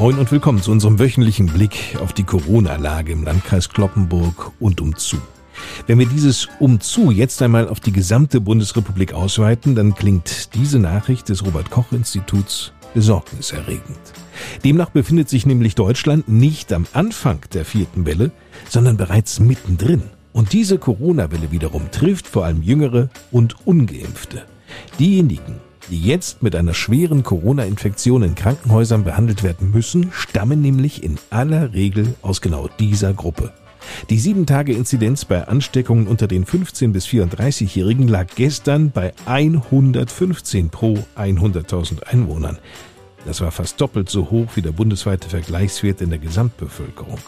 Moin und willkommen zu unserem wöchentlichen Blick auf die Corona-Lage im Landkreis Kloppenburg und umzu. Wenn wir dieses umzu jetzt einmal auf die gesamte Bundesrepublik ausweiten, dann klingt diese Nachricht des Robert Koch Instituts besorgniserregend. Demnach befindet sich nämlich Deutschland nicht am Anfang der vierten Welle, sondern bereits mittendrin. Und diese Corona-Welle wiederum trifft vor allem Jüngere und Ungeimpfte. Diejenigen, die jetzt mit einer schweren Corona-Infektion in Krankenhäusern behandelt werden müssen, stammen nämlich in aller Regel aus genau dieser Gruppe. Die 7-Tage-Inzidenz bei Ansteckungen unter den 15- bis 34-Jährigen lag gestern bei 115 pro 100.000 Einwohnern. Das war fast doppelt so hoch wie der bundesweite Vergleichswert in der Gesamtbevölkerung.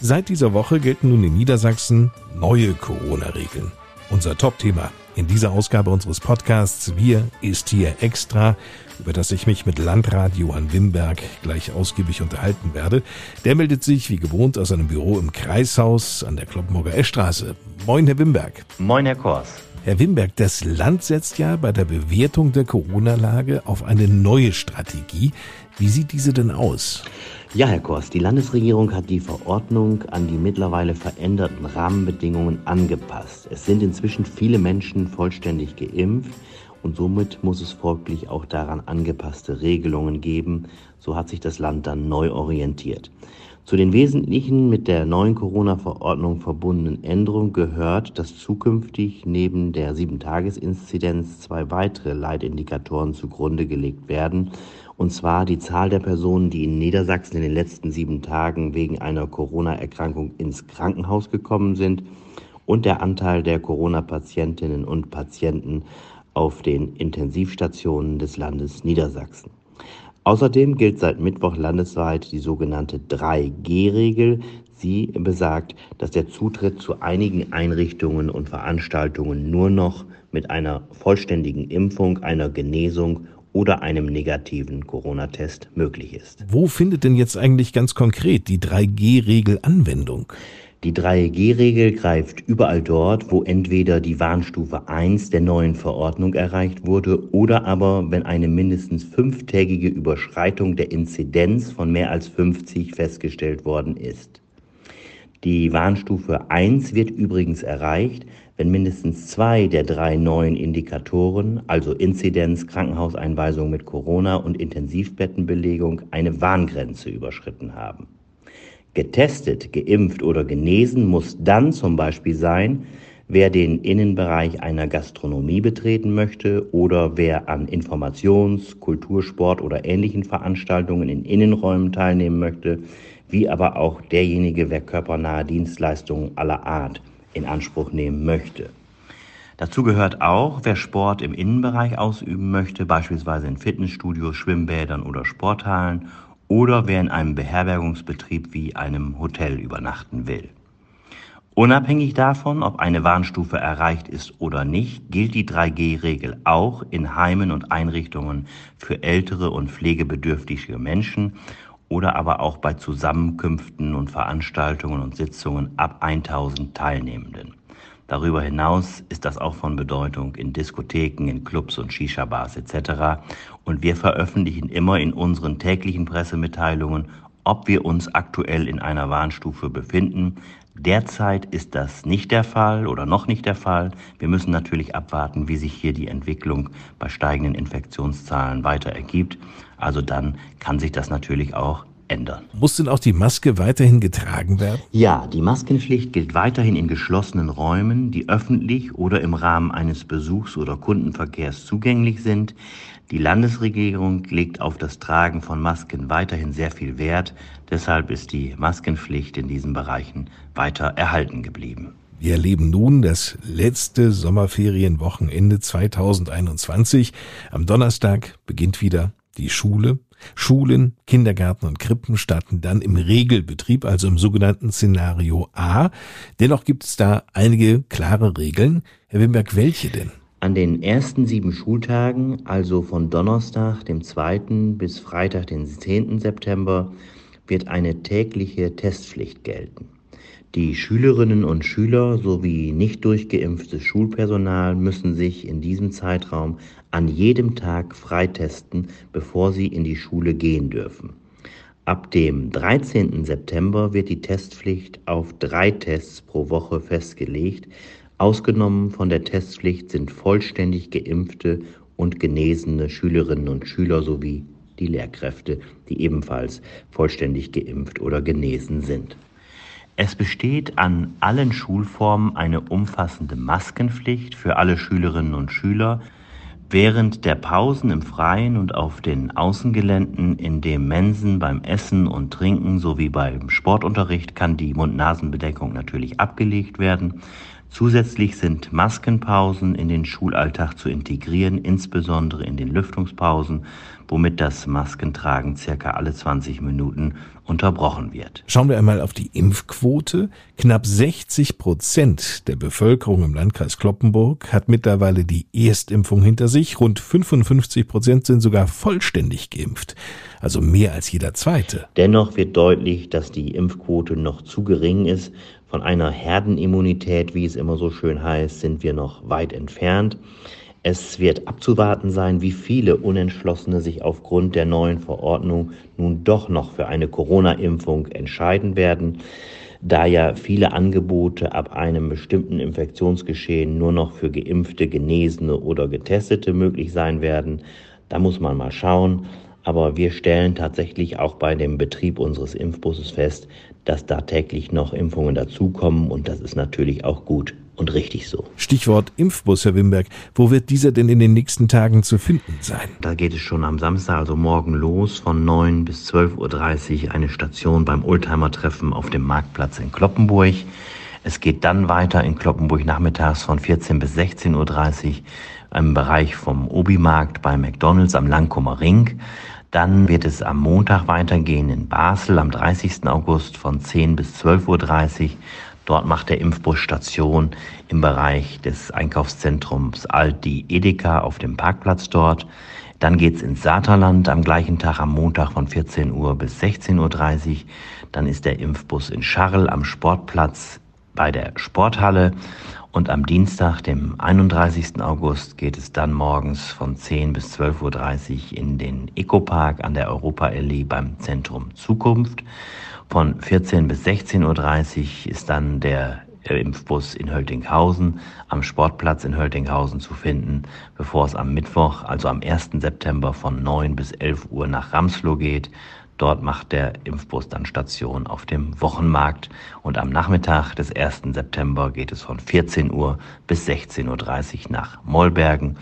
Seit dieser Woche gelten nun in Niedersachsen neue Corona-Regeln. Unser Top-Thema in dieser Ausgabe unseres Podcasts Wir ist hier extra, über das ich mich mit Landrat Johann Wimberg gleich ausgiebig unterhalten werde. Der meldet sich wie gewohnt aus seinem Büro im Kreishaus an der Kloppenburger Eschstraße. Moin, Herr Wimberg. Moin, Herr Kors. Herr Wimberg, das Land setzt ja bei der Bewertung der Corona-Lage auf eine neue Strategie. Wie sieht diese denn aus? Ja, Herr Kors, die Landesregierung hat die Verordnung an die mittlerweile veränderten Rahmenbedingungen angepasst. Es sind inzwischen viele Menschen vollständig geimpft und somit muss es folglich auch daran angepasste Regelungen geben. So hat sich das Land dann neu orientiert. Zu den wesentlichen mit der neuen Corona-Verordnung verbundenen Änderungen gehört, dass zukünftig neben der 7-Tages-Inzidenz zwei weitere Leitindikatoren zugrunde gelegt werden und zwar die Zahl der Personen, die in Niedersachsen in den letzten sieben Tagen wegen einer Corona-Erkrankung ins Krankenhaus gekommen sind und der Anteil der Corona-Patientinnen und Patienten auf den Intensivstationen des Landes Niedersachsen. Außerdem gilt seit Mittwoch landesweit die sogenannte 3G-Regel. Sie besagt, dass der Zutritt zu einigen Einrichtungen und Veranstaltungen nur noch mit einer vollständigen Impfung, einer Genesung oder einem negativen Corona-Test möglich ist. Wo findet denn jetzt eigentlich ganz konkret die 3G-Regel Anwendung? Die 3G-Regel greift überall dort, wo entweder die Warnstufe 1 der neuen Verordnung erreicht wurde oder aber wenn eine mindestens fünftägige Überschreitung der Inzidenz von mehr als 50 festgestellt worden ist. Die Warnstufe 1 wird übrigens erreicht, wenn mindestens zwei der drei neuen Indikatoren, also Inzidenz, Krankenhauseinweisung mit Corona und Intensivbettenbelegung, eine Warngrenze überschritten haben. Getestet, geimpft oder genesen muss dann zum Beispiel sein, wer den Innenbereich einer Gastronomie betreten möchte oder wer an Informations-, Kultursport oder ähnlichen Veranstaltungen in Innenräumen teilnehmen möchte, wie aber auch derjenige, wer körpernahe Dienstleistungen aller Art in Anspruch nehmen möchte. Dazu gehört auch, wer Sport im Innenbereich ausüben möchte, beispielsweise in Fitnessstudios, Schwimmbädern oder Sporthallen, oder wer in einem Beherbergungsbetrieb wie einem Hotel übernachten will. Unabhängig davon, ob eine Warnstufe erreicht ist oder nicht, gilt die 3G-Regel auch in Heimen und Einrichtungen für ältere und pflegebedürftige Menschen oder aber auch bei Zusammenkünften und Veranstaltungen und Sitzungen ab 1000 Teilnehmenden. Darüber hinaus ist das auch von Bedeutung in Diskotheken, in Clubs und Shisha-Bars etc. Und wir veröffentlichen immer in unseren täglichen Pressemitteilungen, ob wir uns aktuell in einer Warnstufe befinden. Derzeit ist das nicht der Fall oder noch nicht der Fall. Wir müssen natürlich abwarten, wie sich hier die Entwicklung bei steigenden Infektionszahlen weiter ergibt. Also dann kann sich das natürlich auch ändern. Muss denn auch die Maske weiterhin getragen werden? Ja, die Maskenpflicht gilt weiterhin in geschlossenen Räumen, die öffentlich oder im Rahmen eines Besuchs oder Kundenverkehrs zugänglich sind. Die Landesregierung legt auf das Tragen von Masken weiterhin sehr viel Wert. Deshalb ist die Maskenpflicht in diesen Bereichen weiter erhalten geblieben. Wir erleben nun das letzte Sommerferienwochenende 2021. Am Donnerstag beginnt wieder die Schule. Schulen, Kindergärten und Krippen starten dann im Regelbetrieb, also im sogenannten Szenario A. Dennoch gibt es da einige klare Regeln. Herr Wimberg, welche denn? An den ersten sieben Schultagen, also von Donnerstag, dem 2. bis Freitag, den 10. September, wird eine tägliche Testpflicht gelten. Die Schülerinnen und Schüler sowie nicht durchgeimpftes Schulpersonal müssen sich in diesem Zeitraum an jedem Tag freitesten, bevor sie in die Schule gehen dürfen. Ab dem 13. September wird die Testpflicht auf drei Tests pro Woche festgelegt, Ausgenommen von der Testpflicht sind vollständig geimpfte und genesene Schülerinnen und Schüler sowie die Lehrkräfte, die ebenfalls vollständig geimpft oder genesen sind. Es besteht an allen Schulformen eine umfassende Maskenpflicht für alle Schülerinnen und Schüler während der Pausen im Freien und auf den Außengeländen, in den Mensen beim Essen und Trinken sowie beim Sportunterricht kann die Mund-Nasen-Bedeckung natürlich abgelegt werden. Zusätzlich sind Maskenpausen in den Schulalltag zu integrieren, insbesondere in den Lüftungspausen, womit das Maskentragen circa alle 20 Minuten unterbrochen wird. Schauen wir einmal auf die Impfquote. Knapp 60 Prozent der Bevölkerung im Landkreis Kloppenburg hat mittlerweile die Erstimpfung hinter sich. Rund 55 Prozent sind sogar vollständig geimpft. Also mehr als jeder zweite. Dennoch wird deutlich, dass die Impfquote noch zu gering ist. Von einer Herdenimmunität, wie es immer so schön heißt, sind wir noch weit entfernt. Es wird abzuwarten sein, wie viele Unentschlossene sich aufgrund der neuen Verordnung nun doch noch für eine Corona-Impfung entscheiden werden, da ja viele Angebote ab einem bestimmten Infektionsgeschehen nur noch für geimpfte, genesene oder getestete möglich sein werden. Da muss man mal schauen. Aber wir stellen tatsächlich auch bei dem Betrieb unseres Impfbusses fest, dass da täglich noch Impfungen dazukommen und das ist natürlich auch gut und richtig so. Stichwort Impfbus, Herr Wimberg. Wo wird dieser denn in den nächsten Tagen zu finden sein? Da geht es schon am Samstag, also morgen los, von 9 bis 12.30 Uhr eine Station beim Oldtimer-Treffen auf dem Marktplatz in Kloppenburg. Es geht dann weiter in Kloppenburg nachmittags von 14 bis 16.30 Uhr im Bereich vom Obi-Markt bei McDonalds am Langkummer Ring. Dann wird es am Montag weitergehen in Basel am 30. August von 10 bis 12.30 Uhr. Dort macht der Impfbus Station im Bereich des Einkaufszentrums Aldi Edeka auf dem Parkplatz dort. Dann geht's ins Saterland am gleichen Tag am Montag von 14 Uhr bis 16.30 Uhr. Dann ist der Impfbus in Scharl am Sportplatz bei der Sporthalle. Und am Dienstag, dem 31. August, geht es dann morgens von 10 bis 12.30 Uhr in den Ecopark an der Europaallee beim Zentrum Zukunft. Von 14 bis 16.30 Uhr ist dann der Impfbus in Höltinghausen am Sportplatz in Höltinghausen zu finden, bevor es am Mittwoch, also am 1. September von 9 bis 11 Uhr nach Ramsloh geht. Dort macht der Impfbus dann Station auf dem Wochenmarkt und am Nachmittag des 1. September geht es von 14 Uhr bis 16.30 Uhr nach Mollbergen,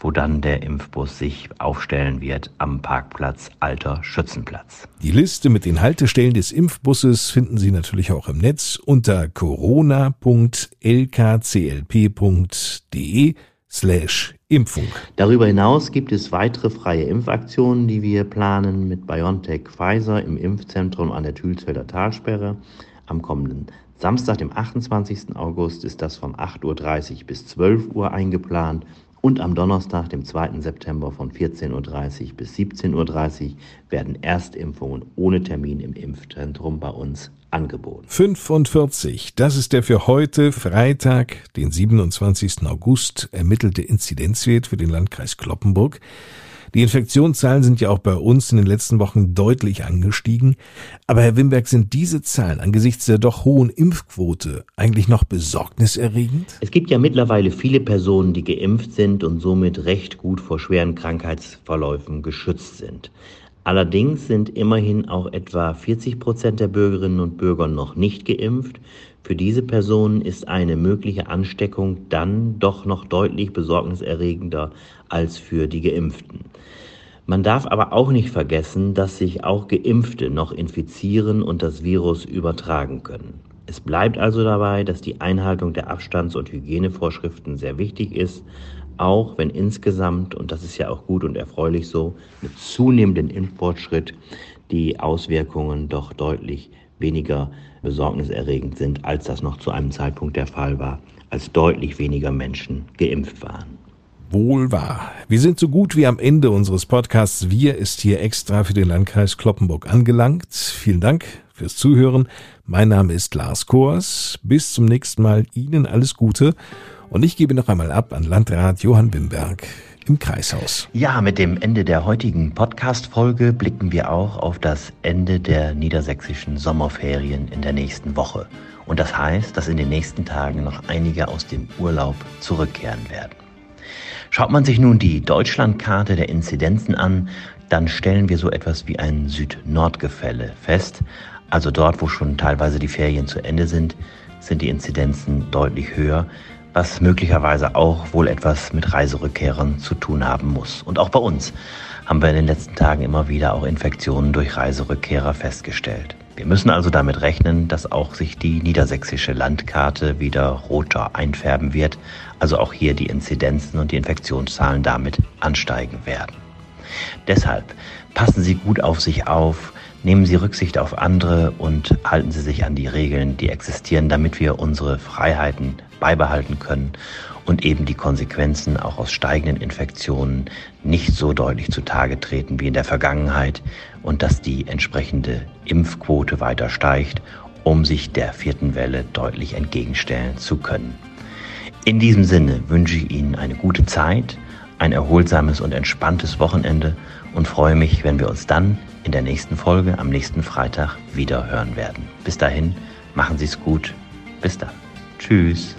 wo dann der Impfbus sich aufstellen wird am Parkplatz Alter Schützenplatz. Die Liste mit den Haltestellen des Impfbusses finden Sie natürlich auch im Netz unter corona.lkclp.de slash Impfung. Darüber hinaus gibt es weitere freie Impfaktionen, die wir planen mit BioNTech Pfizer im Impfzentrum an der Thülsfelder Talsperre. Am kommenden Samstag, dem 28. August, ist das von 8.30 Uhr bis 12 Uhr eingeplant und am Donnerstag, dem 2. September von 14.30 Uhr bis 17.30 Uhr werden Erstimpfungen ohne Termin im Impfzentrum bei uns angeboten. 45. Das ist der für heute Freitag, den 27. August ermittelte Inzidenzwert für den Landkreis Kloppenburg. Die Infektionszahlen sind ja auch bei uns in den letzten Wochen deutlich angestiegen. Aber Herr Wimberg, sind diese Zahlen angesichts der doch hohen Impfquote eigentlich noch besorgniserregend? Es gibt ja mittlerweile viele Personen, die geimpft sind und somit recht gut vor schweren Krankheitsverläufen geschützt sind. Allerdings sind immerhin auch etwa 40 Prozent der Bürgerinnen und Bürger noch nicht geimpft. Für diese Personen ist eine mögliche Ansteckung dann doch noch deutlich besorgniserregender als für die Geimpften. Man darf aber auch nicht vergessen, dass sich auch Geimpfte noch infizieren und das Virus übertragen können. Es bleibt also dabei, dass die Einhaltung der Abstands- und Hygienevorschriften sehr wichtig ist, auch wenn insgesamt, und das ist ja auch gut und erfreulich so, mit zunehmendem Impffortschritt die Auswirkungen doch deutlich weniger besorgniserregend sind, als das noch zu einem Zeitpunkt der Fall war, als deutlich weniger Menschen geimpft waren. Wohl wahr. Wir sind so gut wie am Ende unseres Podcasts. Wir ist hier extra für den Landkreis Kloppenburg angelangt. Vielen Dank fürs Zuhören. Mein Name ist Lars Kors. Bis zum nächsten Mal. Ihnen alles Gute. Und ich gebe noch einmal ab an Landrat Johann Wimberg im Kreishaus. Ja, mit dem Ende der heutigen Podcast-Folge blicken wir auch auf das Ende der niedersächsischen Sommerferien in der nächsten Woche. Und das heißt, dass in den nächsten Tagen noch einige aus dem Urlaub zurückkehren werden. Schaut man sich nun die Deutschlandkarte der Inzidenzen an, dann stellen wir so etwas wie ein Süd-Nord-Gefälle fest. Also dort, wo schon teilweise die Ferien zu Ende sind, sind die Inzidenzen deutlich höher, was möglicherweise auch wohl etwas mit Reiserückkehrern zu tun haben muss. Und auch bei uns haben wir in den letzten Tagen immer wieder auch Infektionen durch Reiserückkehrer festgestellt. Wir müssen also damit rechnen, dass auch sich die niedersächsische Landkarte wieder roter einfärben wird, also auch hier die Inzidenzen und die Infektionszahlen damit ansteigen werden. Deshalb passen Sie gut auf sich auf, nehmen Sie Rücksicht auf andere und halten Sie sich an die Regeln, die existieren, damit wir unsere Freiheiten beibehalten können und eben die Konsequenzen auch aus steigenden Infektionen nicht so deutlich zutage treten wie in der Vergangenheit und dass die entsprechende Impfquote weiter steigt, um sich der vierten Welle deutlich entgegenstellen zu können. In diesem Sinne wünsche ich Ihnen eine gute Zeit, ein erholsames und entspanntes Wochenende und freue mich, wenn wir uns dann in der nächsten Folge am nächsten Freitag wieder hören werden. Bis dahin, machen Sie es gut. Bis dann. Tschüss.